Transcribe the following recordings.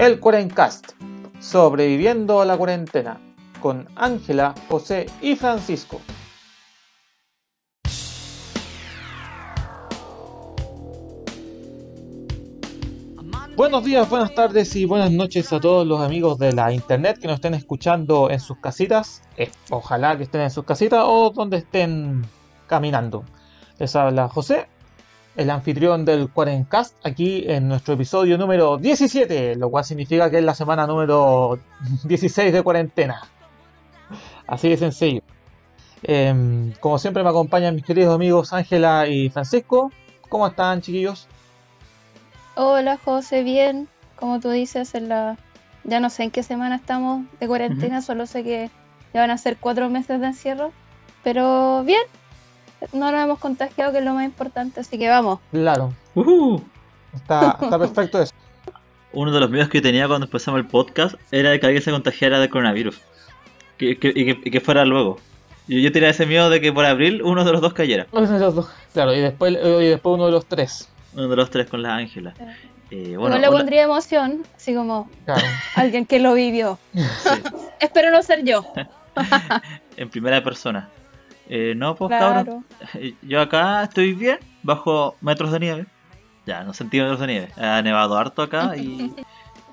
El Cuarencast, sobreviviendo a la cuarentena, con Ángela, José y Francisco. Buenos días, buenas tardes y buenas noches a todos los amigos de la internet que nos estén escuchando en sus casitas. Ojalá que estén en sus casitas o donde estén caminando. Les habla José, el anfitrión del Quarencast, aquí en nuestro episodio número 17, lo cual significa que es la semana número 16 de cuarentena. Así de sencillo. Em, como siempre me acompañan mis queridos amigos Ángela y Francisco. ¿Cómo están, chiquillos? Hola José, bien. Como tú dices, en la... ya no sé en qué semana estamos de cuarentena, solo sé que ya van a ser cuatro meses de encierro. Pero bien, no nos hemos contagiado, que es lo más importante, así que vamos. Claro. Uh, Está, está perfecto eso. uno de los miedos que tenía cuando empezamos el podcast era de que alguien se contagiara de coronavirus. Que- que- y, que, y que fuera luego. Y yo tenía ese miedo de que por abril uno de los dos cayera. Uno de los dos. Claro, y después, y después uno de los tres. Uno de los tres con la Ángela. Eh, bueno, Igual le una- pondría emoción, así como Claro. alguien que lo vivió. sí, Espero no ser yo. en primera persona. Eh, no, pues Claro. cabrón. Yo acá estoy bien, bajo metros de nieve. Ya, no centímetros de nieve. Ha nevado harto acá y.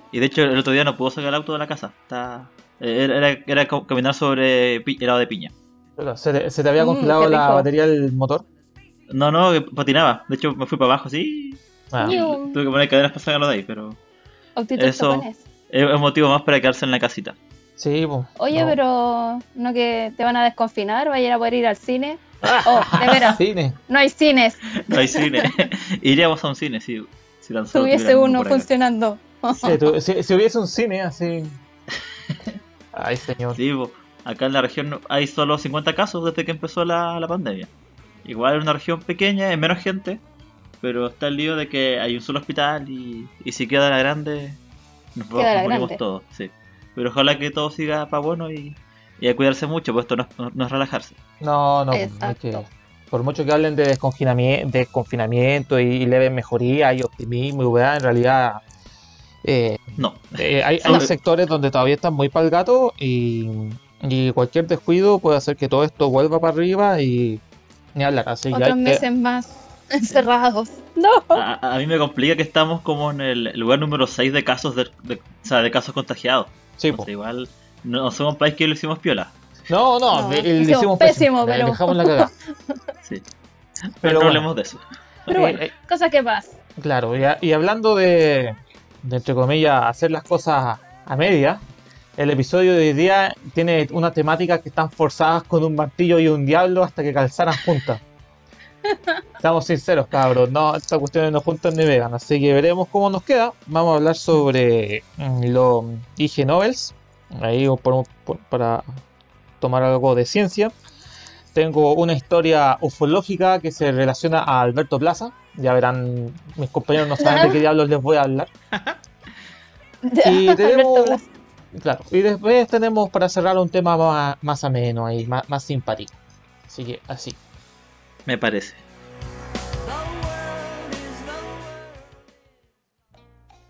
Y de hecho el otro día no pudo sacar el auto de la casa. Está, era, era, caminar sobre helado de piña. ¿Se, te- se te había Mm, congelado la batería del motor? No, no, que patinaba. De hecho me fui para abajo así. Ah. Tuve que poner cadenas para sacarlo de ahí, pero Eso. japonés. es un motivo más para quedarse en la casita. Sí, pues. Oye, no. pero no que te van a desconfinar, vaya a poder ir al cine. Oh, de veras, Cine. no hay cines. No hay cine. Iríamos a un cine si, si tan solo Tuviese tuviéramos uno funcionando. Sí, si, si hubiese un cine así. Ay, señor. Sí, po. acá en la región hay solo 50 casos desde que empezó la, la pandemia. Igual es una región pequeña, es menos gente, pero está el lío de que hay un solo hospital y, y si queda la grande, nos, nos morimos todos. Sí. Pero ojalá que todo siga para bueno y, y a cuidarse mucho, pues esto no, es- no es relajarse. No, no, Exacto. es que por mucho que hablen de desconfinamiento, de confinamiento y, leve mejoría y optimismo y weá, en realidad eh, No, eh, hay, hay sectores donde todavía están muy pa'l gato y, y cualquier descuido puede hacer que todo esto vuelva para arriba y ni hablar. Así que Otros que- meses más encerrados. No. a, a mí me complica que estamos como en el lugar número 6 de casos de, de- o sea, de casos contagiados. Sí, igual no somos un país que lo hicimos piola. No, no, No, le- le hicimos hicimos pésimo, pero- dejamos la cagada. Sí. Pero, Pero no bueno. hablemos de eso. Pero Eh, bueno, eh, cosas que pasan. Claro, y, a- y hablando de, de, entre comillas, hacer las cosas a media, el episodio de hoy día tiene una temática que están forzadas con un martillo y un diablo hasta que calzaran juntas. Estamos sinceros, cabros, no, estas cuestiones no juntan ni vegan, así que veremos cómo nos queda. Vamos a hablar sobre mm, los IG Novels, ahí por un- por- para tomar algo de ciencia. Tengo una historia ufológica que se relaciona a Alberto Plaza. Ya verán, mis compañeros no saben de qué diablos les voy a hablar. Y tenemos, claro, y después tenemos para cerrar un tema más, más ameno ahí, más, más simpático. Así que así. Me parece.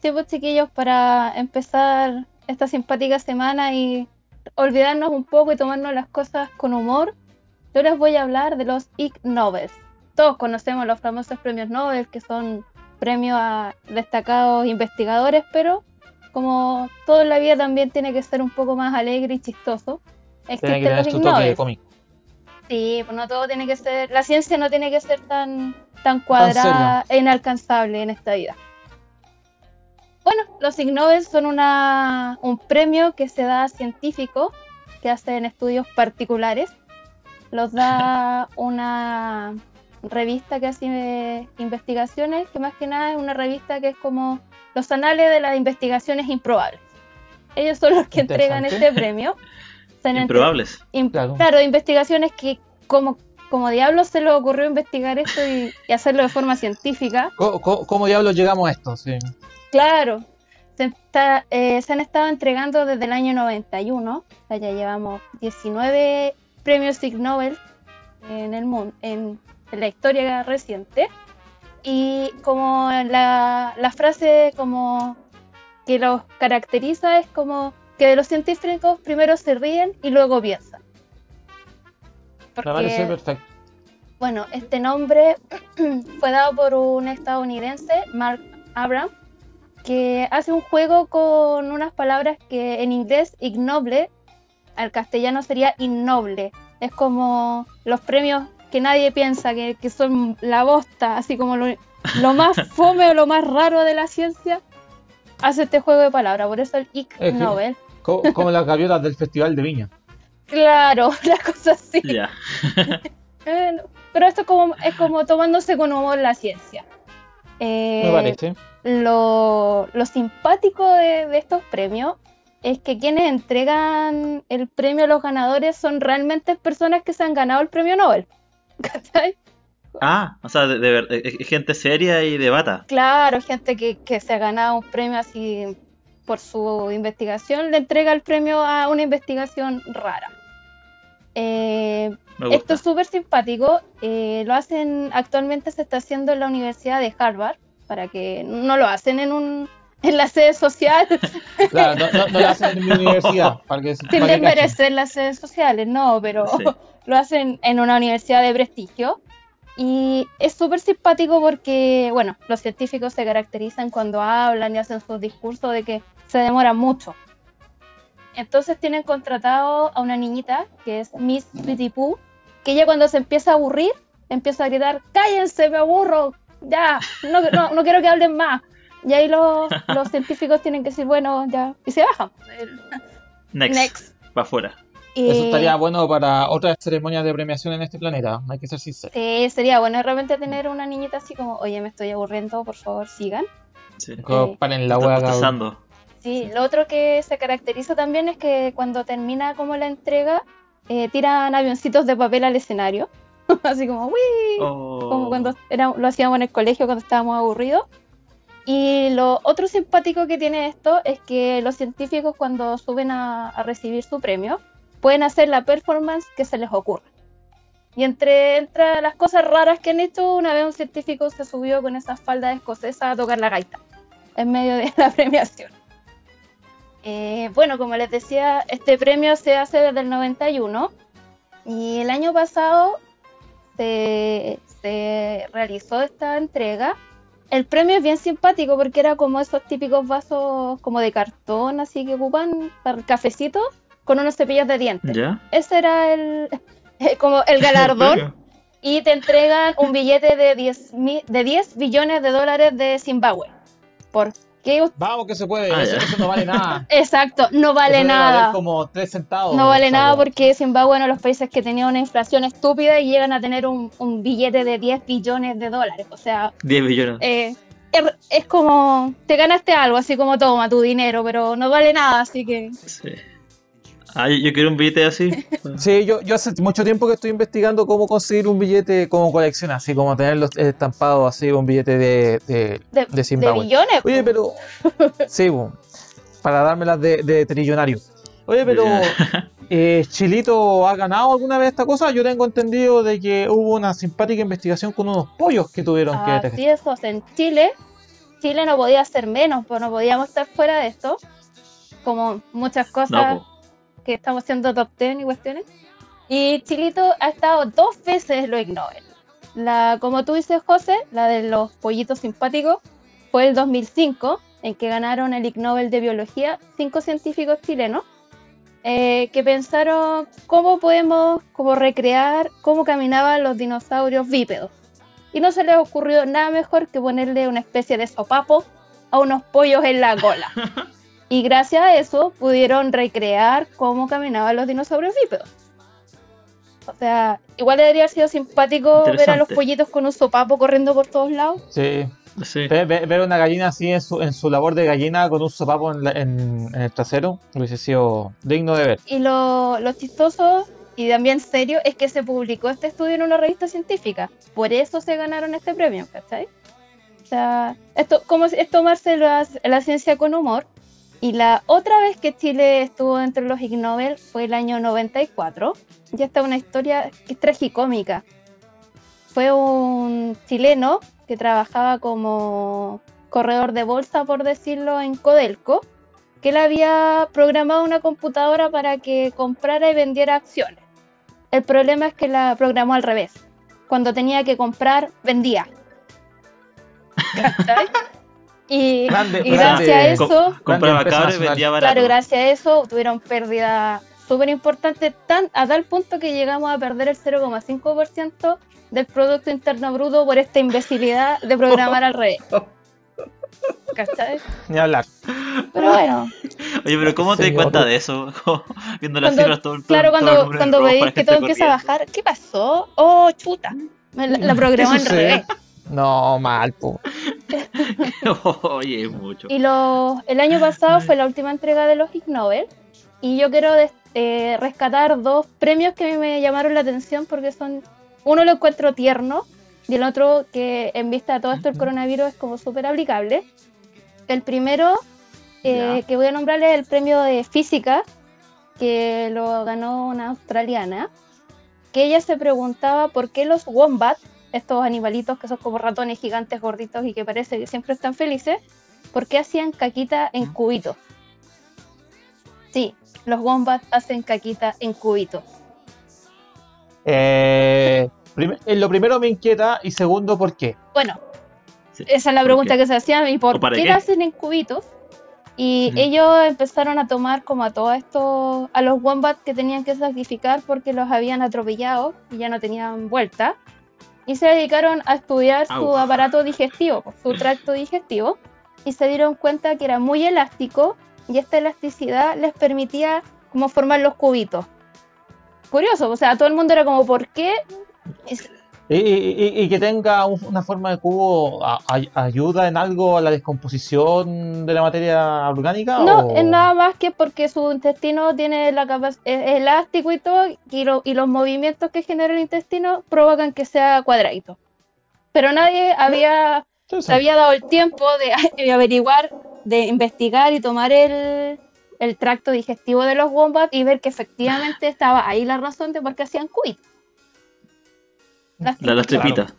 Sí, pues chiquillos, para empezar esta simpática semana y olvidarnos un poco y tomarnos las cosas con humor, yo les voy a hablar de los Ig Nobels. Todos conocemos los famosos premios Nobel, que son premios a destacados investigadores, pero como todo en la vida también tiene que ser un poco más alegre y chistoso, que existen los Ig toque de Nobel. cómic. Sí, pues no todo tiene que ser, la ciencia no tiene que ser tan, tan cuadrada e inalcanzable en esta vida. Bueno, los Ig Nobel son una, un premio que se da a científicos que hacen estudios particulares. Los da una revista que hace investigaciones, que más que nada es una revista que es como los anales de las investigaciones improbables. Ellos son los que entregan este premio. Entre- Improbables. Im- Claro. claro. investigaciones que como, como diablos se les ocurrió investigar esto y, y hacerlo de forma científica. ¿Cómo, cómo- cómo diablos llegamos a esto? Sí. Claro, se, está- eh, se han estado entregando desde el año 91, o sea, ya llevamos 19 premios Ig Nobel en el mundo, en, en la historia reciente. Y como la, la frase como que los caracteriza es como que de los científicos primero se ríen y luego piensan. Me parece perfecto. Bueno, este nombre fue dado por un estadounidense, Mark Abraham, que hace un juego con unas palabras que en inglés ignoble, al castellano sería innoble. Es como los premios que nadie piensa que, que son la bosta, así como lo, lo más fome o lo más raro de la ciencia, hace este juego de palabras. Por eso el Ig Es que- Nobel. Como, como las gaviotas del Festival de Viña. Claro, la cosa así. Ya. Eh, pero esto es como, es como tomándose con humor la ciencia. Eh, Me parece. lo, lo simpático de, de estos premios es que quienes entregan el premio a los ganadores son realmente personas que se han ganado el premio Nobel. ¿Cachai? Ah, o sea, de, es- es gente seria y de bata. Claro, gente que, que se ha ganado un premio así por su investigación, le entrega el premio a una investigación rara. Eh. Esto es súper simpático. eh, lo hacen, actualmente se está haciendo en la Universidad de Harvard, para que no lo hacen en un en la sede social, Claro, no, no, no lo hacen en mi universidad. Para que, sin para que cachen. desmerecer las sedes sociales, no, pero Sí. lo hacen en una universidad de prestigio. Y es súper simpático porque, bueno, los científicos se caracterizan cuando hablan y hacen sus discursos de que se demoran mucho. Entonces tienen contratado a una niñita que es Miss Pretty Pooh, que ella cuando se empieza a aburrir, empieza a gritar, cállense, me aburro, ya, no, no, no quiero que hablen más. Y ahí los, los científicos tienen que decir, bueno, ya, y se bajan. Next. Next. Va afuera. Eso Y- estaría bueno para otras ceremonias de premiación en este planeta. Hay que ser sincero. Sí, sería bueno de repente tener una niñita así como, oye, me estoy aburriendo, por favor, sigan. Sí. Sí. Paren la hueá. Sí, lo otro que se caracteriza también es que cuando termina como la entrega, eh, tiran avioncitos de papel al escenario. así como, ¡Wii! Oh. Como cuando era, lo hacíamos en el colegio cuando estábamos aburridos. Y lo otro simpático que tiene esto es que los científicos cuando suben a, a recibir su premio pueden hacer la performance que se les ocurra. Y entre, entre las cosas raras que han hecho, una vez un científico se subió con esa falda escocesa a tocar la gaita en medio de la premiación. Eh, bueno, como les decía, este premio se hace desde el 91 y el año pasado se, se realizó esta entrega. El premio es bien simpático porque era como esos típicos vasos como de cartón, así que ocupan para cafecito con unos cepillos de dientes. ¿Ya? Ese era el como el galardón y te entregan un billete de 10, mi- de 10 billones de dólares de Zimbabue. ¿Por Vamos que se puede. Ah, eso, no vale nada. Exacto, no vale Eso nada. como 3 centavos. No vale nada porque Zimbabue es uno de los países que tenía una inflación estúpida y llegan a tener un, un billete de 10 billones de dólares. O sea, 10 billones. eh, es, es como, te ganaste algo, así como toma tu dinero, pero no vale nada, así que... Sí. Ah, yo, quiero un billete así. Sí, yo, yo hace mucho tiempo que estoy investigando cómo conseguir un billete como colección, así como tenerlo estampado así, un billete de, de, De, de Zimbabue. de billones. Oye, pero. Sí, para dármelas de, de trillonario. Oye, pero. Eh, ¿Chilito ha ganado alguna vez esta cosa? Yo tengo entendido de que hubo una simpática investigación con unos pollos que tuvieron que Así es, o sea, en Chile, Chile no podía ser menos, pues no podíamos estar fuera de esto, como muchas cosas No. Que estamos haciendo top 10 y cuestiones. Y Chilito ha estado dos veces en los Ig Nobel. La, como tú dices, José, la de los pollitos simpáticos, fue el 2005, en que ganaron el Ig Nobel de Biología cinco científicos chilenos, eh, que pensaron cómo podemos como recrear cómo caminaban los dinosaurios bípedos. Y no se les ocurrió nada mejor que ponerle una especie de sopapo a unos pollos en la cola. Y gracias a eso pudieron recrear cómo caminaban los dinosaurios bípedos. O sea, igual debería haber sido simpático ver a los pollitos con un sopapo corriendo por todos lados. Sí. Sí. Ver, ver- ver una gallina así en su, en su labor de gallina con un sopapo en, la- en- en el trasero hubiese sido digno de ver. Y lo, lo chistoso y también serio es que se publicó este estudio en una revista científica. Por eso se ganaron este premio, ¿cachai? O sea, esto como es es tomarse la, la ciencia con humor. Y la otra vez que Chile estuvo entre los Ig Nobel fue el año 94. Ya está una historia que es tragicómica. Fue un chileno que trabajaba como corredor de bolsa, por decirlo, en Codelco, que él había programado una computadora para que comprara y vendiera acciones. El problema es que la programó al revés. Cuando tenía que comprar, vendía. ¿Cachai? Y, Grande- y grande- gracias a eso, Grande Compraba cabros y vendía barato. claro, gracias a eso tuvieron pérdida súper importante, tan, a tal punto que llegamos a perder el 0,5% del Producto Interno Bruto por esta imbecilidad de programar al revés. ¿Cachai? Ni hablar. Pero bueno, Oye, pero ¿cómo te das cuenta de eso? Viendo las Cuando- cifras todo, claro, el cuando, número en cuando rojo, veis que todo empieza a bajar, ¿qué pasó? Oh, chuta. Me La, la programó ¿Qué al revés. No, mal, po. Oye, es mucho. Y lo, el año pasado fue la última entrega de los Ig Nobel. Y yo quiero eh, rescatar dos premios que a mí me llamaron la atención porque son. Uno lo encuentro tierno y el otro que en vista de todo esto el coronavirus es como súper aplicable. El primero eh, que voy a nombrar es el premio de física que lo ganó una australiana. Que ella se preguntaba por qué los wombat, estos animalitos que son como ratones gigantes gorditos y que parece que siempre están felices, ¿por qué hacían caquita en cubitos? Sí, los wombats hacen caquita en cubitos. Eh, prim- eh, lo primero me inquieta y segundo, ¿por qué? Bueno, Sí. esa es la ¿Por pregunta qué? que se hacían y por ¿O para qué qué? hacen en cubitos. Y ellos empezaron a tomar como a todos estos, a los wombats que tenían que sacrificar porque los habían atropellado y ya no tenían vuelta. Y se dedicaron a estudiar su Au. aparato digestivo, su tracto digestivo. Y se dieron cuenta que era muy elástico y esta elasticidad les permitía como formar los cubitos. Curioso, o sea, todo el mundo era como, ¿por qué? Y, y- que tenga un- una forma de cubo a- a- ayuda en algo a la descomposición de la materia orgánica. No, o- es nada más que porque su intestino tiene la capacidad, es elástico y todo, y, lo- y los movimientos que genera el intestino provocan que sea cuadradito. Pero nadie había, se había dado el tiempo de, de averiguar, de investigar y tomar el, el tracto digestivo de los wombats y ver que efectivamente estaba ahí la razón de por qué hacían cuit. Las La, las Claro. tripitas.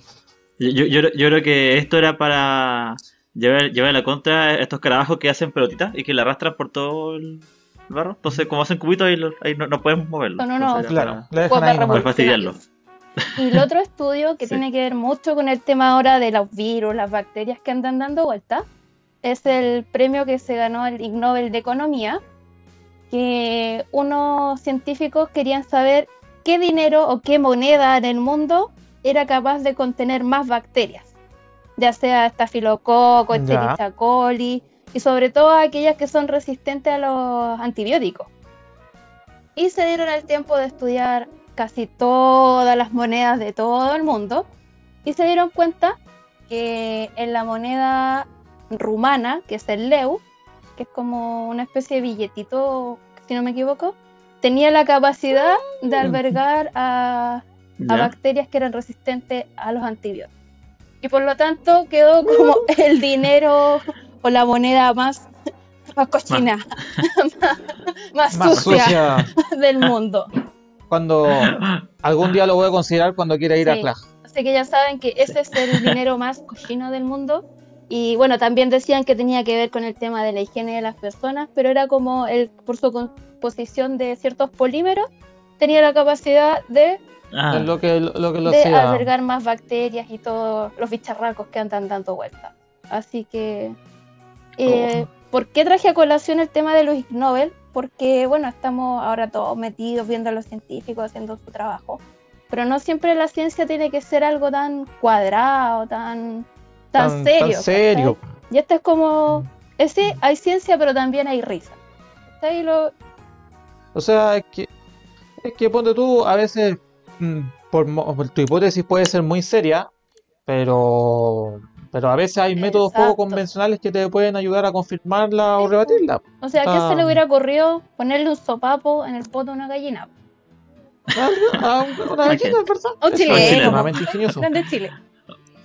Yo, yo, yo, yo creo que esto era para llevar, llevar a la contra estos carabajos que hacen pelotitas y que la arrastran por todo el barro. Entonces, como hacen cubitos, ahí, lo- ahí no, no podemos moverlo. Son unos- Entonces claro, para- para fastidiarlo. Y el otro estudio que Sí. tiene que ver mucho con el tema ahora de los virus, las bacterias que andan dando vuelta, es el premio que se ganó el Ig Nobel de Economía, que unos científicos querían saber qué dinero o qué moneda en el mundo era capaz de contener más bacterias, ya sea estafilococo. Escherichia coli y sobre todo aquellas que son resistentes a los antibióticos. Y se dieron el tiempo de estudiar casi todas las monedas de todo el mundo y se dieron cuenta que en la moneda rumana, que es el leu, que es como una especie de billetito, si no me equivoco, tenía la capacidad de albergar a, a bacterias que eran resistentes a los antibióticos. Y por lo tanto quedó como el dinero o la moneda más, más cochina, más, Más sucia, sucia. del mundo. Cuando algún día lo voy a considerar cuando quiera ir a Sí. clase. Así que ya saben que ese es el dinero más cochino del mundo. Y bueno, también decían que tenía que ver con el tema de la higiene de las personas, pero era como el, por su composición de ciertos polímeros, tenía la capacidad de, Ah, Es lo que lo que lo de sea. albergar más bacterias y todos los bicharracos que andan dando vueltas. Así que, eh, ¿por qué traje a colación el tema de los Ig Nobel? Porque, bueno, estamos ahora todos metidos viendo a los científicos haciendo su trabajo. Pero no siempre la ciencia tiene que ser algo tan cuadrado, tan, tan, serio. Tan serio. Y esto es como, es, sí, hay ciencia, pero también hay risa. Lo- O sea, es que, es que ponte tú, a veces, por, mo- por tu hipótesis puede ser muy seria, pero, pero a veces hay métodos poco convencionales que te pueden ayudar a confirmarla o rebatirla. o sea, ¿a qué Ah. se le hubiera ocurrido ponerle un sopapo en el poto a una gallina? Ah, una gallina, ¿verdad? Un chileno. ingenioso. Grande Chile.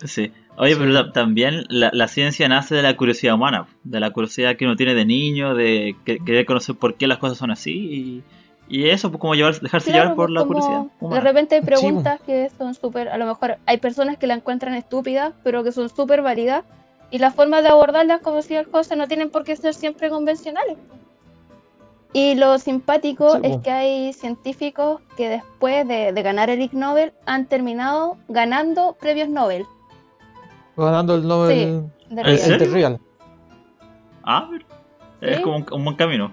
sí. Oye, Sí. pero ta- también la, la ciencia nace de la curiosidad humana, de la curiosidad que uno tiene de niño, de que- querer conocer por qué las cosas son así y, y eso, pues como llevar, dejarse Claro, llevar por pues, la curiosidad De repente hay Sí, preguntas que son súper, a lo mejor hay personas que la encuentran estúpida, pero que son súper válidas. Y las formas de abordarlas, como decía el José, no tienen por qué ser siempre convencionales. Y lo simpático Sí, es que hay científicos que después de, de ganar el Ig Nobel han terminado ganando premios Nobel. Ganando el Nobel de ¿En real. Ah, pero es Sí. como un, un buen camino.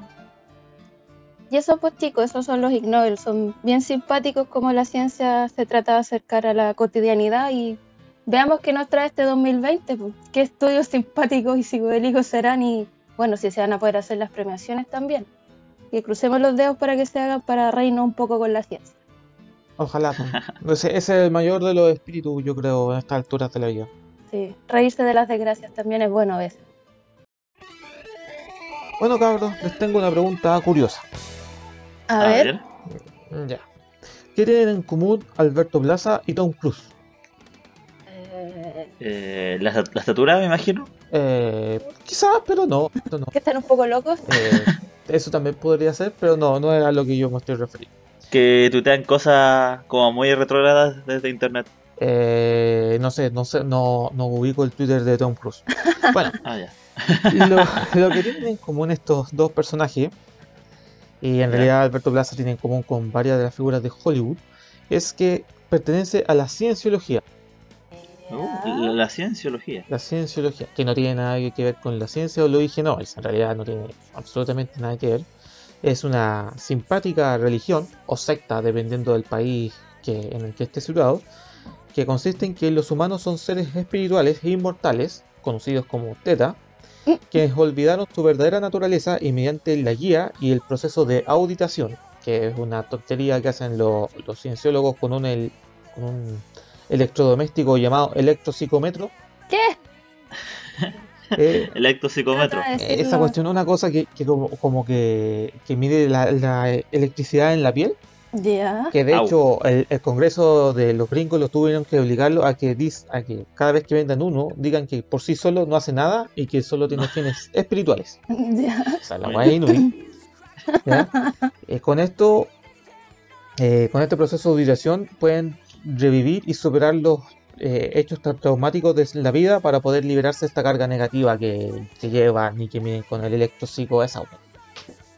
Y eso pues chicos, esos son los Ig Nobel, son bien simpáticos como la ciencia se trata de acercar a la cotidianidad y veamos qué nos trae este 2020, pues, qué estudios simpáticos y psicodélicos serán y bueno, si se van a poder hacer las premiaciones también. Y crucemos los dedos para que se hagan para reírnos un poco con la ciencia. Ojalá. pues. Ese, ese es el mayor de los espíritus, yo creo, a estas alturas de la vida. Sí, reírse de las desgracias también es bueno a veces. Bueno, cabros, les tengo una pregunta curiosa. A, ver, Ya. ¿Qué tienen en común Alberto Plaza y Tom Cruise? eh, Eh, la, la estatura, me imagino. Eh, quizás, pero no. que están un poco locos. Eh, eso también podría ser, pero no, no era a lo que yo me estoy refiriendo. Que tuitean cosas como muy retrógradas desde internet. Eh, no sé, no sé, no, no ubico el Twitter de Tom Cruise. Bueno, Ah, ya. lo, lo que tienen en común estos dos personajes, y en realidad Alberto Plaza tiene en común con varias de las figuras de Hollywood, es que pertenece a la cienciología. Uh, la, la cienciología. La cienciología, que no tiene nada que ver con la ciencia o lo dije no, en realidad no tiene absolutamente nada que ver. Es una simpática religión o secta, dependiendo del país que, en el que esté situado, que consiste en que los humanos son seres espirituales e inmortales, conocidos como Teta, quienes olvidaron su verdadera naturaleza y mediante la guía y el proceso de auditación, que es una tontería que hacen lo- los cienciólogos con un, el- con un electrodoméstico llamado electropsicómetro, ¿Qué? eh, Electropsicómetro. Trata de esa cuestión es una cosa que, que como, como que, que mide la, la electricidad en la piel, Ya. que de Au. hecho el, el Congreso de los gringos lo tuvieron que obligarlo a que, dis- a que cada vez que vendan uno digan que por sí solo no hace nada y que solo tiene fines espirituales. Ya. O sea, la. Eh, con esto, eh, con este proceso de auditación pueden revivir y superar los eh, hechos tan traumáticos de la vida para poder liberarse de esta carga negativa que, que llevan y que miden con el electropsico esa.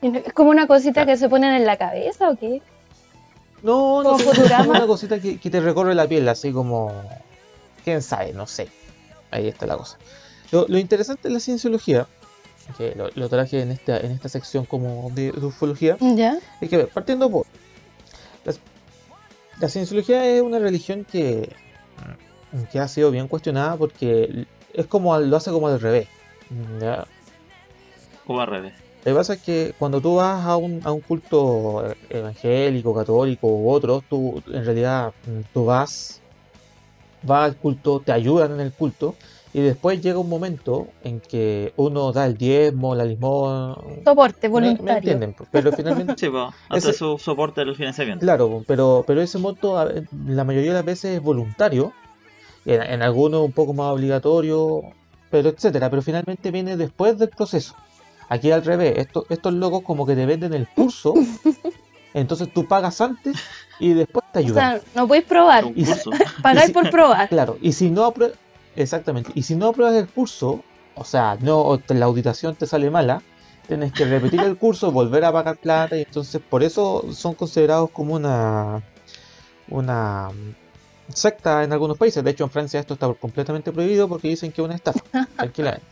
¿Es como una cosita que se ponen en la cabeza o qué? No, no como una cosita que, que te recorre la piel, así como. ¿Quién sabe? No sé. Ahí está la cosa. Lo, lo interesante de la cienciología, que lo, lo traje en esta, en esta sección como de, de ufología, Ya. es que, partiendo por. La, la cienciología es una religión que, que ha sido bien cuestionada porque es como al- lo hace como al revés. ¿ya? Como al revés. Lo que pasa es que cuando tú vas a un, a un culto eh, evangélico, católico u otro, tú en realidad mm, tú vas, vas al culto, te ayudan en el culto y después llega un momento en que uno da el diezmo, la limón, Soporte me, me voluntario. entienden, pero finalmente, Sí, pues, Ese- su soporte del financiamiento. claro, pero, pero ese monto la mayoría de las veces es voluntario, en, en algunos un poco más obligatorio, pero etcétera, pero finalmente viene después del proceso. Aquí al revés, estos, estos locos como que te venden el curso, entonces tú pagas antes y después te O ayudan. sea, no podéis probar. Y-. Pagáis si- por probar. Claro, y si no apruebas, exactamente, y si no apruebas el curso, o sea, no o la auditación te sale mala, tienes que repetir el curso, volver a pagar plata, y entonces por eso son considerados como una una secta en algunos países. De hecho, en Francia esto está completamente prohibido porque dicen que es una estafa, tranquilamente.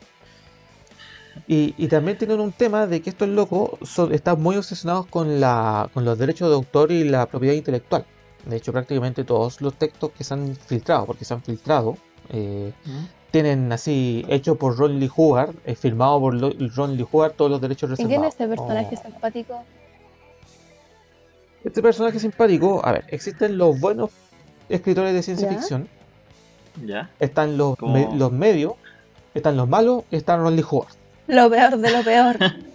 Y, y también tienen un tema de que estos locos son, están muy obsesionados con, la, con los derechos de autor y la propiedad intelectual. De hecho, prácticamente todos los textos que se han filtrado, porque se han filtrado, eh, tienen así, hecho por Ron Lee Howard, eh, firmado por Lo- Ron Lee Howard, todos los derechos ¿Y reservados. quién es ese personaje Oh. simpático? Este personaje simpático, a ver, existen los buenos escritores de ciencia ¿Ya? ficción, ¿Ya? están los, me- los medios, están los malos y están Ron Lee Howard. Lo peor de lo peor.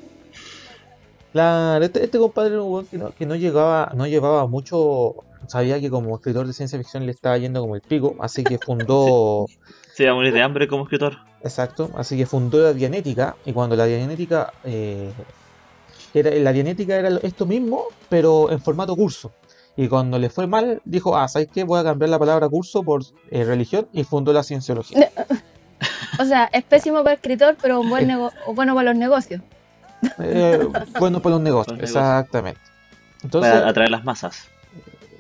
Claro, este, este compadre era un weón que no, que no llegaba, no llevaba mucho, sabía que como escritor de ciencia ficción le estaba yendo como el pico, así que fundó, Se va a morir de hambre como escritor. exacto, así que fundó la Dianética, y cuando la Dianética, eh, era, la Dianética era esto mismo, pero en formato curso. Y cuando le fue mal, dijo, ah, ¿sabes qué? Voy a cambiar la palabra curso por eh, religión y fundó la cienciología. O sea, es pésimo para el escritor, pero un buen nego bueno para los negocios. Eh, bueno, para los negocios, Los exactamente. Entonces, para atraer las masas.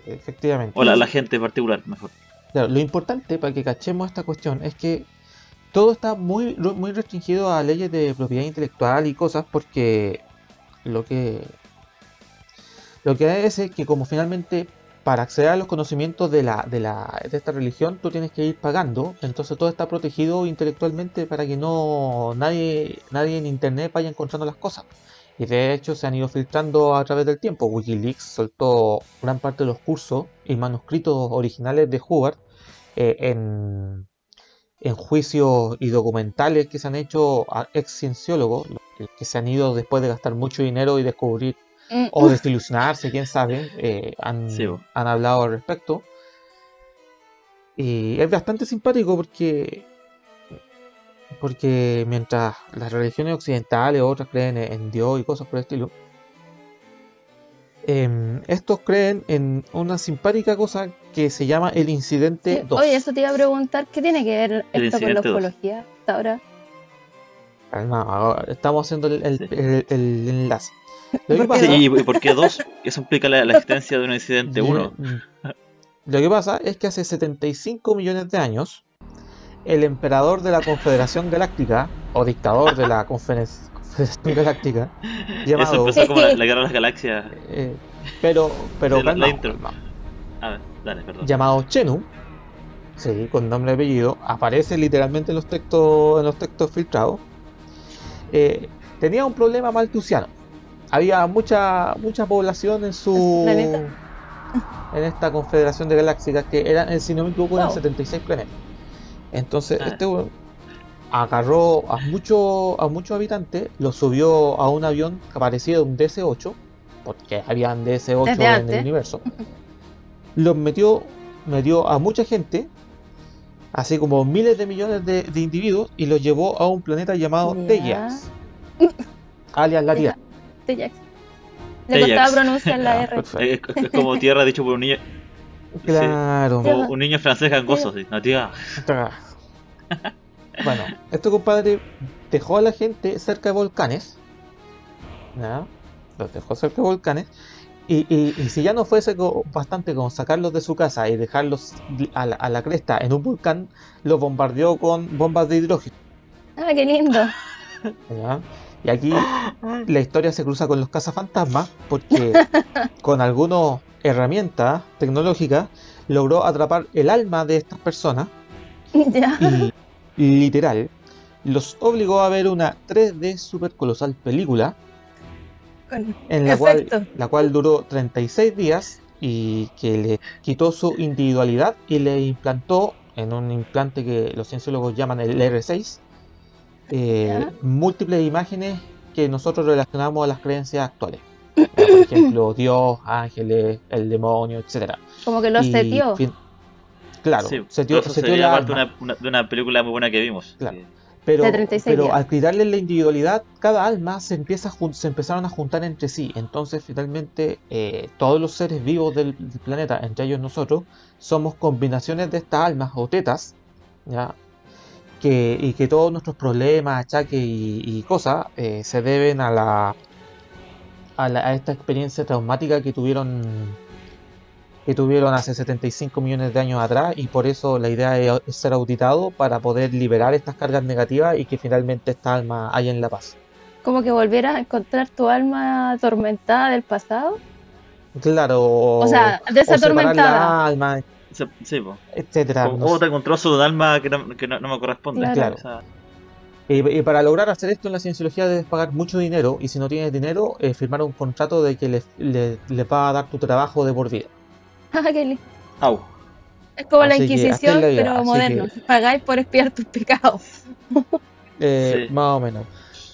efectivamente. O la, la gente en particular, mejor. Claro, lo importante para que cachemos esta cuestión es que todo está muy, muy restringido a leyes de propiedad intelectual y cosas porque lo que lo que es es que como finalmente para acceder a los conocimientos de la, de la de esta religión tú tienes que ir pagando, entonces todo está protegido intelectualmente para que no nadie nadie en internet vaya encontrando las cosas. Y de hecho se han ido filtrando a través del tiempo. Wikileaks soltó gran parte de los cursos y manuscritos originales de Hubbard eh, en, en juicios y documentales que se han hecho a ex cienciólogos que se han ido después de gastar mucho dinero y descubrir Mm, o desilusionarse, quién sabe, eh, han, Sí, han hablado al respecto. Y es bastante simpático porque porque mientras las religiones occidentales otras creen en Dios y cosas por el estilo, em, estos creen en una simpática cosa que se llama el incidente sí. 2. Oye, eso te iba a preguntar, ¿qué tiene que ver El esto con la ufología hasta ahora? Ah, no, ahora estamos haciendo el, el- Sí. el- el enlace. Lo que ¿Por qué pasa- ¿y y por qué dos? Eso implica la, la existencia de un incidente Ye- uno. mm. Lo que pasa es que hace 75 millones de años, el emperador de la Confederación Galáctica, o dictador de la Confederación Galáctica, Eso llamado. empezó como la, la guerra de las galaxias. eh, pero, pero Sí, la- la calmado, intro. calmado, A ver, dale, perdón. llamado Chenu, sí, con nombre y apellido, aparece literalmente en los textos, en los textos filtrados. eh, tenía un problema maltusiano. Había mucha, mucha población en su. ¿Planeta? en esta confederación de galaxias que eran, eh, si no me equivoco, eran Wow. 76 planetas. Entonces, Ah. este agarró a muchos a muchos habitantes, los subió a un avión que parecía un DC-8, porque habían DC-8 Desde en el universo. Los metió, metió a mucha gente, así como miles de millones de, de individuos, y los llevó a un planeta llamado. Tejax, alias la Tierra. Tejax. Le Tejax. costaba pronunciar la Ah, R. perfecto. Es, es como tierra dicho por un niño, Claro. como un niño francés gangoso. Sí. No, tía. Bueno, este compadre dejó a la gente cerca de volcanes. ¿ya? Los dejó cerca de volcanes. Y, y- y si ya no fuese co- bastante con sacarlos de su casa y dejarlos a la, a la cresta en un volcán, los bombardeó con bombas de hidrógeno. Ah, qué lindo. ¿ya? Y aquí la historia se cruza con los cazafantasmas porque con algunas herramientas tecnológicas logró atrapar el alma de estas personas ya. y literal los obligó a ver una 3D super colosal película Con en la cual, la cual duró 36 días y que le quitó su individualidad y le implantó en un implante que los cienciólogos llaman el R6 eh, múltiples imágenes que nosotros relacionamos a las creencias actuales. Ya, Por ejemplo, Dios, ángeles, el demonio, etcétera. Como que lo Y setió. fin- Claro, Sí, setió, eso setió sería la parte de una, una- de una película muy buena que vimos. Claro. que- Pero, De 36 pero al quitarle la individualidad, cada alma se empieza a se empezaron a juntar entre sí. Entonces, finalmente, eh, todos los seres vivos del, del planeta, entre ellos nosotros, somos combinaciones de estas almas o tetas, ¿ya? Que, y que todos nuestros problemas, achaques y, y cosas eh, se deben a la, a la- a esta experiencia traumática que tuvieron que tuvieron hace 75 millones de años atrás y por eso la idea es, ser auditado para poder liberar estas cargas negativas y que finalmente esta alma haya en la paz. Como que volvieras a encontrar tu alma atormentada del pasado. Claro. O sea, o separar desatormentada. la alma, se- Sí, etcétera. O, no o sé. tengo un trozo de alma que no, que no, no me corresponde. Claro. O sea, Y, y para lograr hacer esto en la cienciología debes pagar mucho dinero y si no tienes dinero, eh, firmar un contrato de que les le, le va a dar tu trabajo de por vida. Ah, au. Es como la Así Inquisición, la pero así moderno. que- Pagáis por espiar tus pecados. Eh, Sí. Más o menos.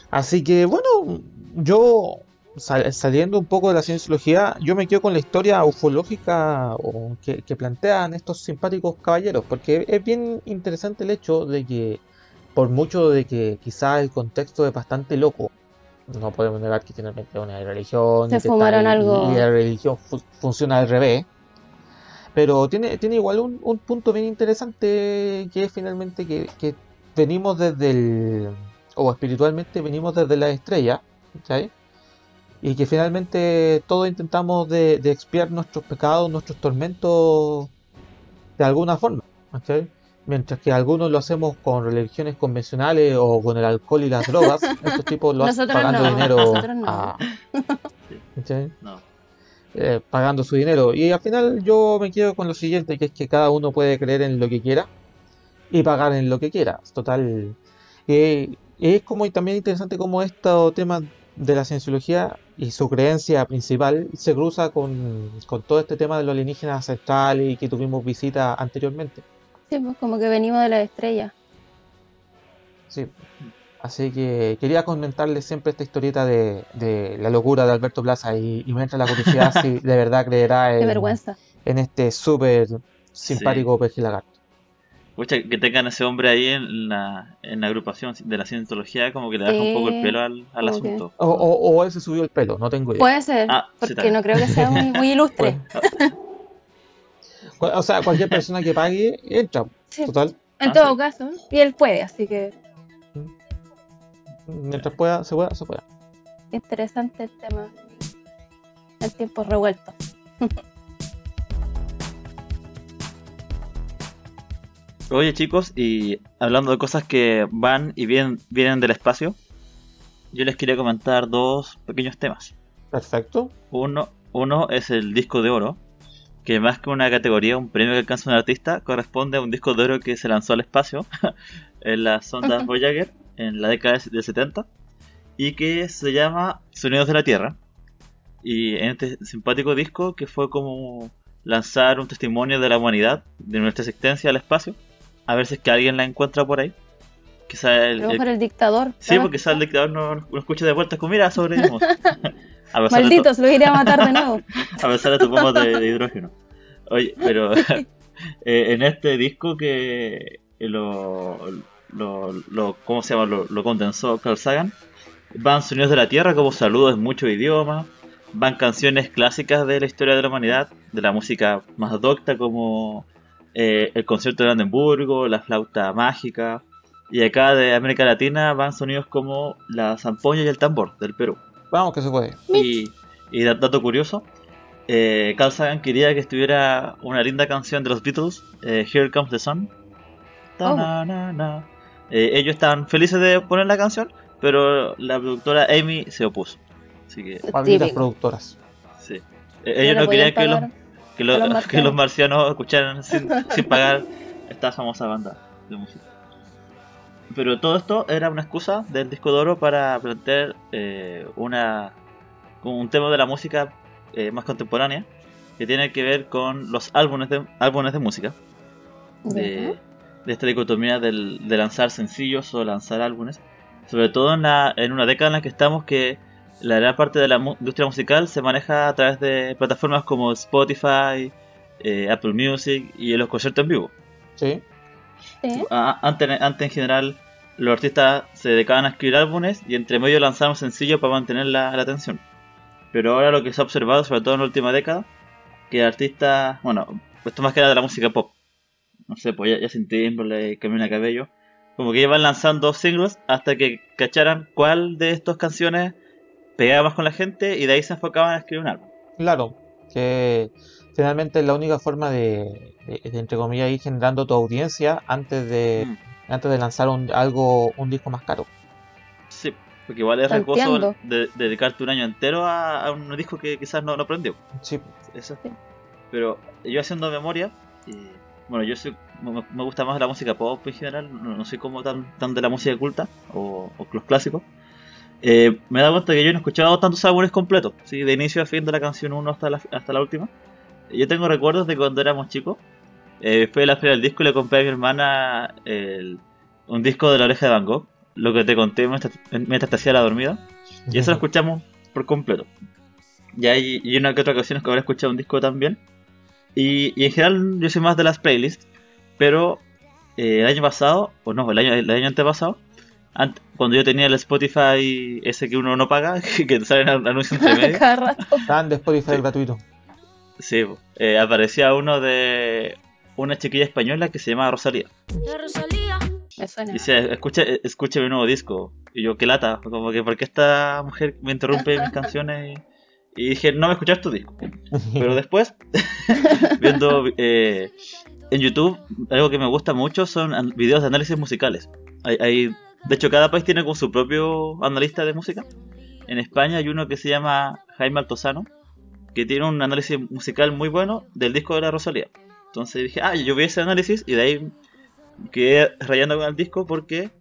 Así que bueno, yo sal- saliendo un poco de la cienciología, yo me quedo con la historia ufológica o que, que plantean estos simpáticos caballeros, porque es bien interesante el hecho de que, por mucho de que quizás el contexto es bastante loco, no podemos negar que finalmente es una religión Se fumaron algo. y la religión fu- funciona al revés. Pero tiene, tiene igual un, un punto bien interesante que es finalmente que, que venimos desde el, o espiritualmente venimos desde la estrella, ¿cachai? Y que finalmente todos intentamos de, de expiar nuestros pecados, nuestros tormentos de alguna forma, ¿cachai? Mientras que algunos lo hacemos con religiones convencionales o con el alcohol y las drogas, estos tipos lo hacen pagando no, dinero nosotros no. a- ¿cachai? No. Eh, pagando su dinero. Y al final yo me quedo con lo siguiente, que es que cada uno puede creer en lo que quiera y pagar en lo que quiera. Total. eh, es como y también interesante como estos temas de la cienciología y su creencia principal se cruza con, con todo este tema de los alienígenas ancestrales y que tuvimos visita anteriormente. Sí, pues como que venimos de la estrella. Sí. Así que quería comentarles siempre esta historieta de, de la locura de Alberto Plaza y, y me entra la curiosidad si de verdad creerá Qué en, vergüenza. en este súper simpático pejilagarto. Pucha, que tengan ese hombre ahí en la, en la agrupación de la cientología como que le baja un poco el pelo al, asunto. O, o, o él se subió el pelo, no tengo idea. Puede ser, Ah, porque no creo que sea muy, muy ilustre. O sea, cualquier persona que pague entra. Sí, Total, en Ah, todo sí. caso. Y él puede, así que mientras pueda, se pueda, se pueda. interesante el tema. En tiempos revueltos. Oye chicos, y hablando de cosas que van y vienen, vienen del espacio, yo les quería comentar dos pequeños temas. Perfecto. Uno, uno es el disco de oro, que más que una categoría, un premio que alcanza un artista, corresponde a un disco de oro que se lanzó al espacio en las sondas Voyager en la década del 70 y que se llama Sonidos de la Tierra. Y en este simpático disco que fue como lanzar un testimonio de la humanidad, de nuestra existencia al espacio, a ver si es que alguien la encuentra por ahí. Quizá el, el- mejor el dictador. Sí, porque quizá el dictador no, no escucha de vuelta, como mira, sobrevivimos. Malditos, lo iré a matar de nuevo. a pesar de tu bomba de, de hidrógeno. Oye, pero eh, en este disco que lo, lo, lo- ¿cómo se llama? Lo, lo condensó Carl Sagan, van sonidos de la Tierra como saludos en muchos idiomas, van canciones clásicas de la historia de la humanidad, de la música más docta como eh, el concierto de Brandenburgo, la flauta mágica, y acá de América Latina van sonidos como la zampoña y el tambor del Perú. Vamos que se puede. Y, y da- dato curioso, eh, Carl Sagan quería que estuviera una linda canción de los Beatles, eh, Here Comes the Sun. Ta-na-na-na. Eh, ellos estaban felices de poner la canción, pero la productora Amy se opuso. Así que, Malditas productoras. sí. Eh, ellos no querían que los, que, los, a los que los marcianos. marcianos escucharan sin, sin pagar esta famosa banda de música. Pero todo esto era una excusa del disco de oro para plantear eh, una, un tema de la música eh, más contemporánea que tiene que ver con los álbumes de, álbumes de música. De, de esta dicotomía del- de lanzar sencillos o lanzar álbumes. Sobre todo en, la, en una década en la que estamos que la gran parte de la mu- industria musical se maneja a través de plataformas como Spotify, eh, Apple Music y los conciertos en vivo. Sí. Antes, antes en general los artistas se dedicaban a escribir álbumes y entre medio lanzaban sencillos para mantener la, la atención. Pero ahora lo que se ha observado, sobre todo en la última década, que artistas, bueno, esto más que nada de la música pop, no sé, pues ya, ya sin Timberlake, Camila Cabello, como que iban lanzando singles hasta que cacharan cuál de estas canciones pegaba más con la gente y de ahí se enfocaban a escribir un álbum. Claro. Que finalmente es la única forma de, de- de, entre comillas, ir generando tu audiencia antes de, Mm. antes de lanzar un, algo, un disco más caro. Sí, porque igual es riesgoso de, dedicarte un año entero a, a un disco que quizás no, no prendió. Sí. Eso. Sí. Pero yo haciendo memoria, y, bueno, yo soy, me, me gusta más la música pop en general, no, no soy como tan, tan de la música culta o, o los clásicos. Eh, me he dado cuenta que yo no he escuchado tantos álbumes completos, ¿sí? de inicio a fin de la canción 1 hasta la, hasta la última. Yo tengo recuerdos de cuando éramos chicos. Eh, después de la feria del disco le compré a mi hermana el- un disco de la oreja de Van Gogh, lo que te conté mientras, mientras te hacía la dormida. Y eso lo escuchamos por completo. Y hay y una que otra ocasión que habré escuchado un disco también. Y, y en general yo soy más de las playlists. Pero eh, el año pasado, o no, el año, el año antepasado, ant- cuando yo tenía el Spotify ese que uno no paga, que te salen an- anuncios entre medio, Cada rato. De Spotify Sí. gratuito. sí, eh, aparecía uno de una chiquilla española que se llama Rosalía. La Rosalía. Me suena. Dice, escucha, escucha mi nuevo disco. Y yo, qué lata, como que, ¿por qué esta mujer me interrumpe mis canciones? Y, y dije, no me escuchar tu disco. Pero después, viendo eh, en YouTube, algo que me gusta mucho son videos de análisis musicales. Hay, hay- de hecho, cada país tiene como su propio analista de música. En España hay uno que se llama Jaime Altozano, que tiene un análisis musical muy bueno del disco de la Rosalía. Entonces dije, ah, yo vi ese análisis y de ahí quedé rayando con el disco porque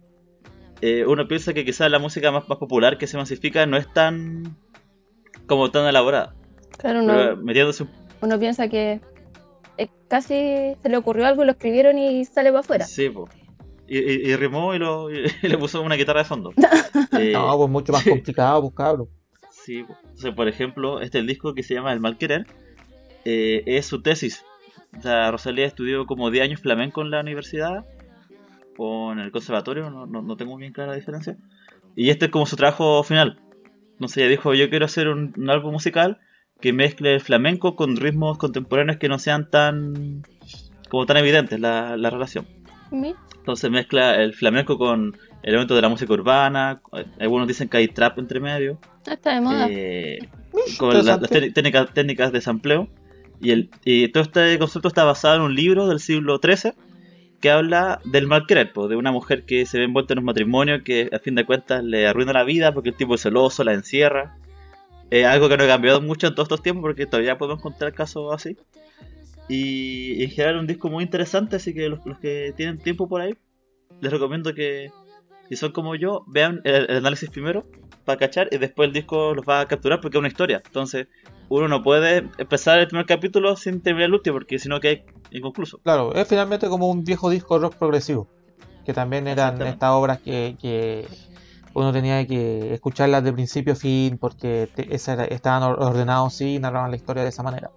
eh, uno piensa que quizás la música más, más popular que se masifica no es tan como tan elaborada. Claro, Pero uno, metiéndose un uno piensa que eh, casi se le ocurrió algo, lo escribieron y sale para afuera. Sí, po. Y, y- y rimó y, lo, y le puso una guitarra de fondo. Eh, No, pues mucho más complicado, pues cabrón. Sí. Entonces, por ejemplo, este el disco que se llama El Mal Querer eh, es su tesis. O sea, Rosalía estudió como 10 años flamenco en la universidad o en el conservatorio, no, no, no tengo bien clara la diferencia. Y este es como su trabajo final. Entonces ella dijo, yo quiero hacer un, un álbum musical que mezcle el flamenco con ritmos contemporáneos que no sean tan como tan evidentes la, la relación. Entonces mezcla el flamenco con elementos de la música urbana, algunos dicen que hay trap entre medio, Ah, Está de moda. eh, con la- las técnicas, técnicas de sampleo. Y, el, y todo este concepto está basado en un libro del siglo XIII que habla del mal querer, po, de una mujer que se ve envuelta en un matrimonio que a fin de cuentas le arruina la vida porque el tipo es celoso, la encierra. Algo que no ha cambiado mucho en todos estos tiempos porque todavía podemos encontrar casos así. Y en general un disco muy interesante, así que los, los que tienen tiempo por ahí, les recomiendo que, si son como yo, vean el, el análisis primero para cachar y después el disco los va a capturar porque es una historia. Entonces, uno no puede empezar el primer capítulo sin terminar el último porque si no queda inconcluso. Claro, es finalmente como un viejo disco rock progresivo. Que también eran estas obras que, que uno tenía que escucharlas de principio a fin porque te- esa era- estaban or- ordenados sí y narraban la historia de esa manera.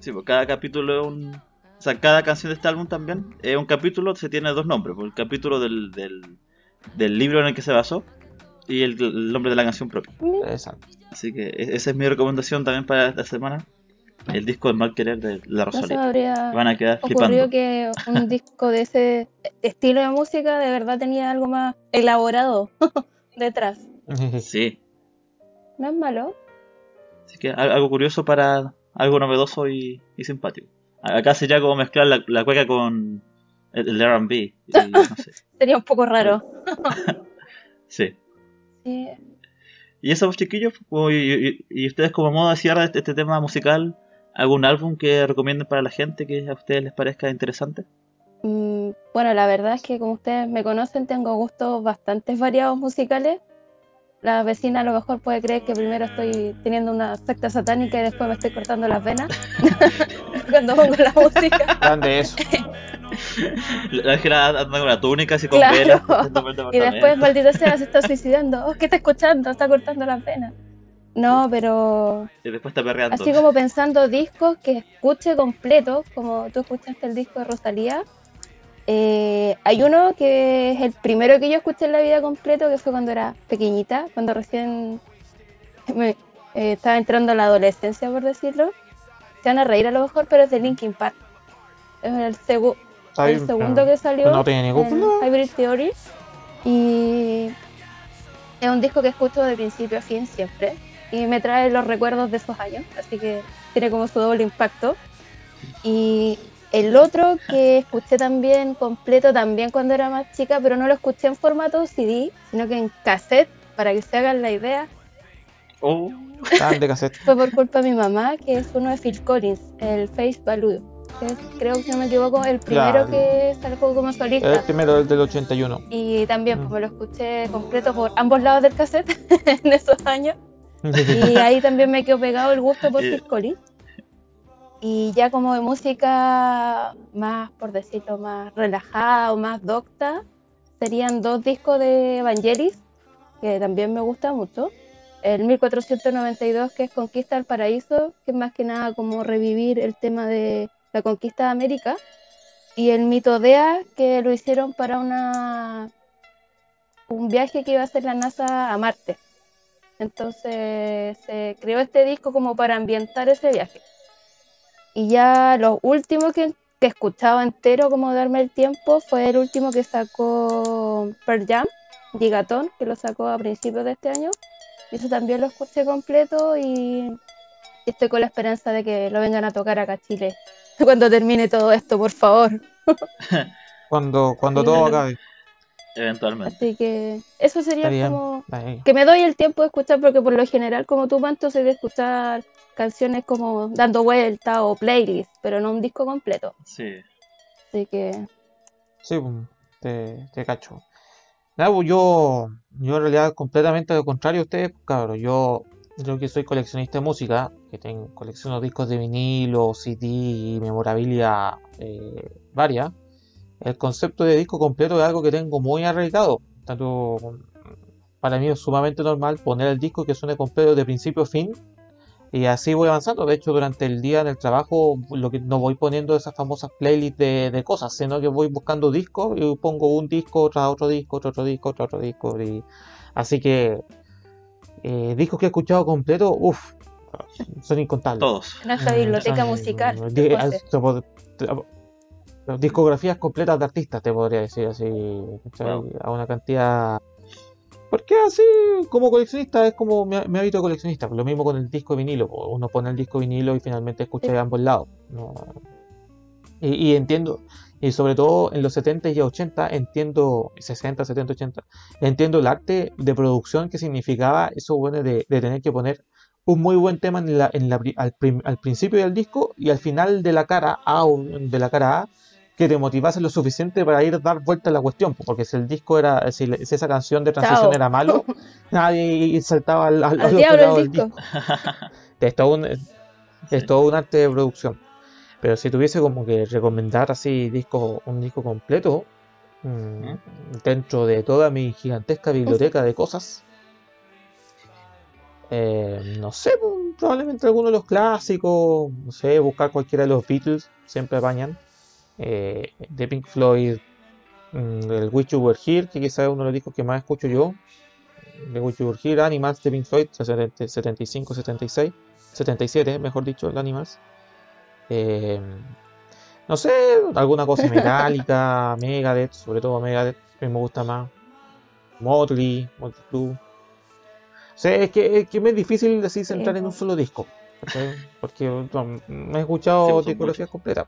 Sí, pues cada capítulo es un... O sea, cada canción de este álbum también es un capítulo, se tiene dos nombres. pues, el capítulo del, del, del libro en el que se basó y el, el nombre de la canción propia. Exacto. Así que e- esa es mi recomendación también para esta semana. El disco del mal querer de la No Rosalía. habría Van a quedar flipando. que un disco de ese estilo de música de verdad tenía algo más elaborado detrás. Sí, No es malo. así que al- algo curioso para algo novedoso y, y simpático. Acá sería como mezclar la, la cueca con el, el RB. No sé. Sería un poco raro. Sí. Sí. Y eso, pues, chiquillos, y, y- y ustedes como modo de cierre de este, este tema musical, ¿algún álbum que recomienden para la gente que a ustedes les parezca interesante? Mm, Bueno, la verdad es que como ustedes me conocen, tengo gustos bastante variados musicales. La vecina a lo mejor puede creer que primero estoy teniendo una secta satánica y después me estoy cortando las venas cuando pongo la música. Grande eso. La Ángela anda con una túnica así con Claro. velas. Y después, maldita sea, se está suicidando. Oh, ¿Qué está escuchando? Está cortando las venas. No, pero Y después está perreando. así como pensando discos que escuche completo, como tú escuchaste el disco de Rosalía. Eh, hay uno que es el primero que yo escuché en la vida completo, que fue cuando era pequeñita, cuando recién me- eh, estaba entrando a la adolescencia, por decirlo. Se van a reír a lo mejor, pero es de Linkin Park. Es el, segu- Está el segundo que salió. no tiene ningún. Hybrid Theory. Y es un disco que escucho de principio a fin siempre. Y me trae los recuerdos de esos años. Así que tiene como su doble impacto. Y el otro que escuché también completo, también cuando era más chica, pero no lo escuché en formato CD, sino que en cassette, para que se hagan la idea, Oh, Grande cassette. fue por culpa de mi mamá, que es uno de Phil Collins, el Face es, creo que si no me equivoco, el primero Claro. que salió como El solista. primero el del 81. Y también Mm. pues, me lo escuché completo por ambos lados del cassette en esos años. Y ahí también me quedó pegado el gusto por Eh. Phil Collins. Y ya como de música más, por decirlo, más relajada o más docta, serían dos discos de Evangelis, que también me gusta mucho. El 1492, que es Conquista del Paraíso, que es más que nada como revivir el tema de la conquista de América. Y el Mitodea, que lo hicieron para una un viaje que iba a hacer la NASA a Marte. Entonces se creó este disco como para ambientar ese viaje. Y ya los últimos que que he escuchado entero como darme el tiempo fue el último que sacó Pearl Jam, Gigaton, que lo sacó a principios de este año. Y eso también lo escuché completo y estoy con la esperanza de que lo vengan a tocar acá a Chile cuando termine todo esto, por favor. Cuando, cuando todo acabe. Eventualmente. Así que eso sería como que me doy el tiempo de escuchar porque por lo general como tú Panto soy de escuchar canciones como dando vuelta o playlist, pero no un disco completo. Sí. Así que Sí, pues, te, te cacho. Nada, pues yo, yo en realidad completamente lo contrario a ustedes, pues, cabros. Yo creo que soy coleccionista de música, que tengo colecciono discos de vinilo, CD y memorabilia eh, varias. El concepto de disco completo es algo que tengo muy arraigado. Tanto para mí es sumamente normal poner el disco que suene completo de principio a fin. Y así voy avanzando. De hecho, durante el día en el trabajo, lo que no voy poniendo esas famosas playlists de, de cosas, sino que voy buscando discos y pongo un disco tras otro disco, otro, otro disco, otro, otro disco. Y... Así que eh, discos que he escuchado completo, uff, son incontables. Todos. nuestra biblioteca musical. eh, discografías completas de artistas, te podría decir así. Wow. a una cantidad. Porque así, como coleccionista, es como mi, mi hábito de coleccionista. Lo mismo con el disco de vinilo. Uno pone el disco de vinilo y finalmente escucha de ambos lados. No- Y, y entiendo, y sobre todo en los 70 y 80, entiendo, 60, 70, 80, entiendo el arte de producción que significaba eso bueno de, de tener que poner un muy buen tema en la, en la al, al principio del disco y al final de la cara A o de la cara A que te motivase lo suficiente para ir a dar vuelta a la cuestión, po, porque si el disco era, si, esa canción de transición Chao. era malo, nadie saltaba al, al- Al al otro diablo lado el del disco. Es todo un, es todo un arte de producción. Pero si tuviese como que recomendar así disco, un disco completo, mm, dentro de toda mi gigantesca biblioteca de cosas, eh, no sé, probablemente alguno de los clásicos, no sé, buscar cualquiera de los Beatles, siempre apañan. Eh, de Pink Floyd, mm, el Wish You Were Here, que quizás es uno de los discos que más escucho yo. De Wish You Were Here, Animals de Pink Floyd, 70 75, 76, 77, mejor dicho, el Animals. Eh, no sé, alguna cosa metálica, Megadeth, sobre todo Megadeth, que me gusta más. Motley, Crue. O sea, es que, es que me es difícil así centrar en un solo disco. Porque no, no he escuchado discografías completas.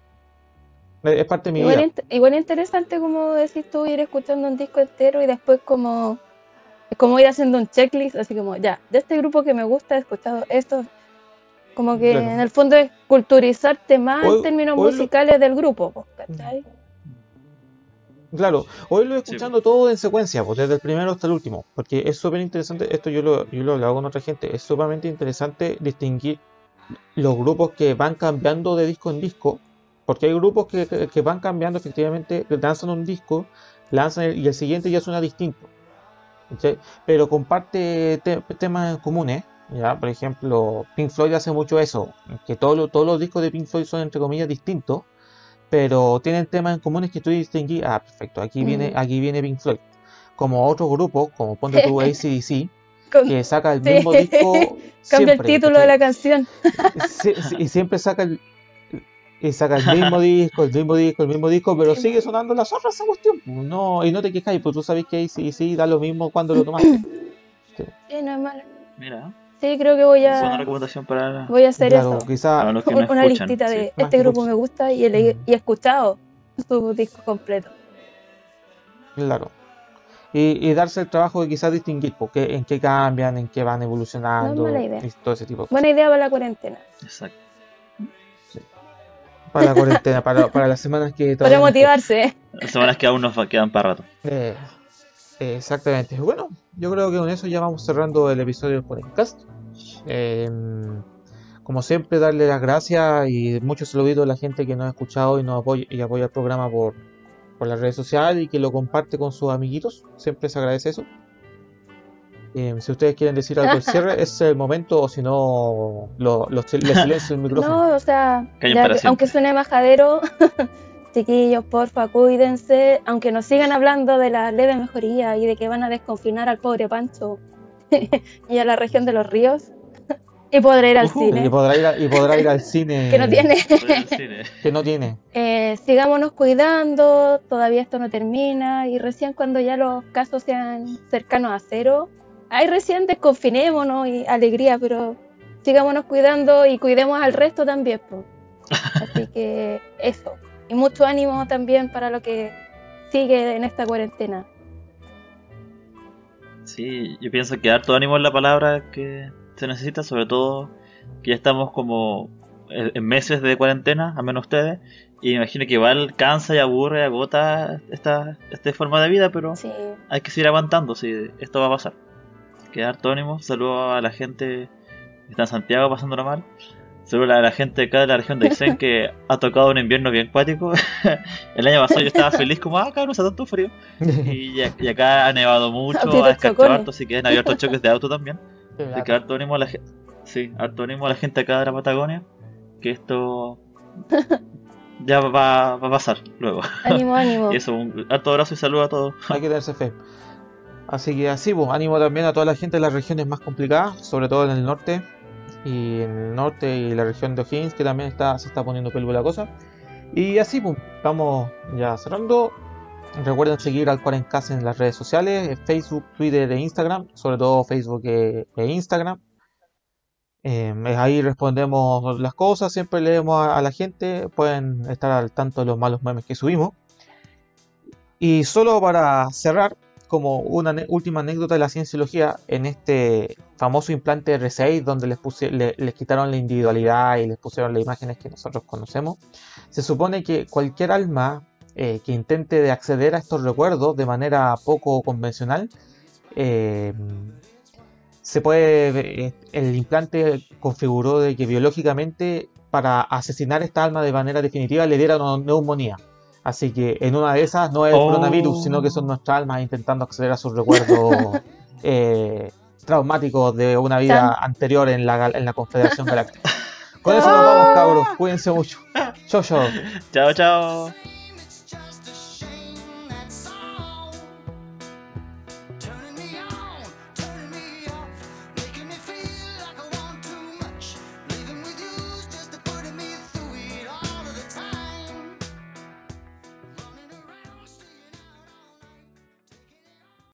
Es parte de mi Igual, vida. int- igual interesante como decís tú ir escuchando un disco entero y después como es como ir haciendo un checklist, así como ya, de este grupo que me gusta he escuchado esto, como que Claro. en el fondo es culturizarte más Hoy- en términos lo- musicales del grupo, ¿cachai? Claro, hoy lo he Sí, escuchando todo en secuencia, pues, desde el primero hasta el último, porque es súper interesante, esto yo lo, yo lo he hablado con otra gente, es sumamente interesante distinguir los grupos que van cambiando de disco en disco, porque hay grupos que, que- que van cambiando efectivamente, lanzan un disco, lanzan el- y el siguiente ya suena distinto, pero comparte te- temas comunes, ya, por ejemplo, Pink Floyd hace mucho eso, que todos los- todos los discos de Pink Floyd son entre comillas distintos, pero tienen temas en comunes que tú distinguís, ah, perfecto, aquí viene, aquí viene Pink Floyd. Como otros grupos, como ponte tú ACDC, que saca el mismo disco Cambia el título de la canción. Y siempre saca el, y saca el mismo disco, el mismo disco, el mismo disco, pero sigue sonando la zorra esa cuestión. No, y no te quejáis, pues tú sabes que ACDC da lo mismo cuando lo tomaste. Sí, no es malo. Mira, Sí, creo que voy es buena a recomendación para, voy a hacer Claro, eso. quizá para los que no Una escuchan. listita sí. de este grupo me gusta y he, y he escuchado su disco completo. Claro. Y, y darse el trabajo de quizás distinguir porque en qué cambian, en qué van evolucionando, mala idea. y todo ese tipo de cosas. Buena idea para la cuarentena. Exacto. Para la cuarentena, para, para las semanas que Para todavía nos motivarse. ¿eh? Las semanas que aún nos quedan para rato. Eh, exactamente. Bueno, yo creo que con eso ya vamos cerrando el episodio del podcast. Eh, como siempre, darle las gracias y muchos saluditos a la gente que nos ha escuchado y nos apoya, y apoya el programa por, por las redes sociales y que lo comparte con sus amiguitos. Siempre se agradece eso. Eh, si ustedes quieren decir algo al cierre, ese es el momento, o si no, lo, lo- les silencio el micrófono. No, o sea, ya aunque suene majadero, chiquillos, porfa, cuídense. Aunque nos sigan hablando de la leve mejoría y de que van a desconfinar al pobre Pancho y a la región de los ríos, Y podrá ir al Ujú. cine. Y podrá ir, a- y podrá ir al cine. Que no tiene. Que no tiene. Eh, sigámonos cuidando, todavía esto no termina y recién cuando ya los casos sean cercanos a cero, ahí recién desconfinémonos y alegría, pero sigámonos cuidando y cuidemos al resto también. po. Así que eso. Y mucho ánimo también para lo que sigue en esta cuarentena. Sí, yo pienso que harto ánimo es la palabra que se necesita, sobre todo que ya estamos como en meses de cuarentena, al menos ustedes, y me imagino que igual cansa y aburre agota esta, esta forma de vida, pero Sí. hay que seguir aguantando, si esto va a pasar. Que harto ánimo, saludo a la gente que está en Santiago pasándola mal. Saludo a la gente acá de la región de Aysén que ha tocado un invierno bien cuático. El año pasado yo estaba feliz como, ah, cabrón, hace tanto frío. Y, acá ha nevado mucho, ha escarchado harto, así que han abierto choques de auto también. Así que harto ánimo a la gente. Sí, harto ánimo a la gente acá de la Patagonia. Que esto ya va, va a pasar luego. Ánimo, ánimo. Y eso, un harto abrazo y saludo a todos. Hay que tenerse fe. Así que así, pues, ánimo también a toda la gente de las regiones más complicadas, sobre todo en el norte. Y en el norte y la región de O'Higgins, que también se está poniendo peluda la cosa. Y así, pues, estamos ya cerrando. Recuerden seguir al Cuarencast en las redes sociales, en Facebook, Twitter e Instagram, sobre todo Facebook e, e Instagram. Eh, ahí respondemos las cosas, siempre leemos a la gente, pueden estar al tanto de los malos memes que subimos. Y solo para cerrar, como una última anécdota de la cienciología, en este famoso implante R6, donde les, puse- le- les quitaron la individualidad y les pusieron las imágenes que nosotros conocemos, se supone que cualquier alma eh, que intente de acceder a estos recuerdos de manera poco convencional, eh, se puede, eh, el implante configuró de que biológicamente para asesinar esta alma de manera definitiva le diera una neumonía. Así que en una de esas no es el Oh. coronavirus, sino que son nuestras almas intentando acceder a sus recuerdos eh, traumáticos de una vida anterior en la, en la Confederación Galáctica. Con eso nos vamos, cabros. Cuídense mucho. Chau, chau. Chao, chao.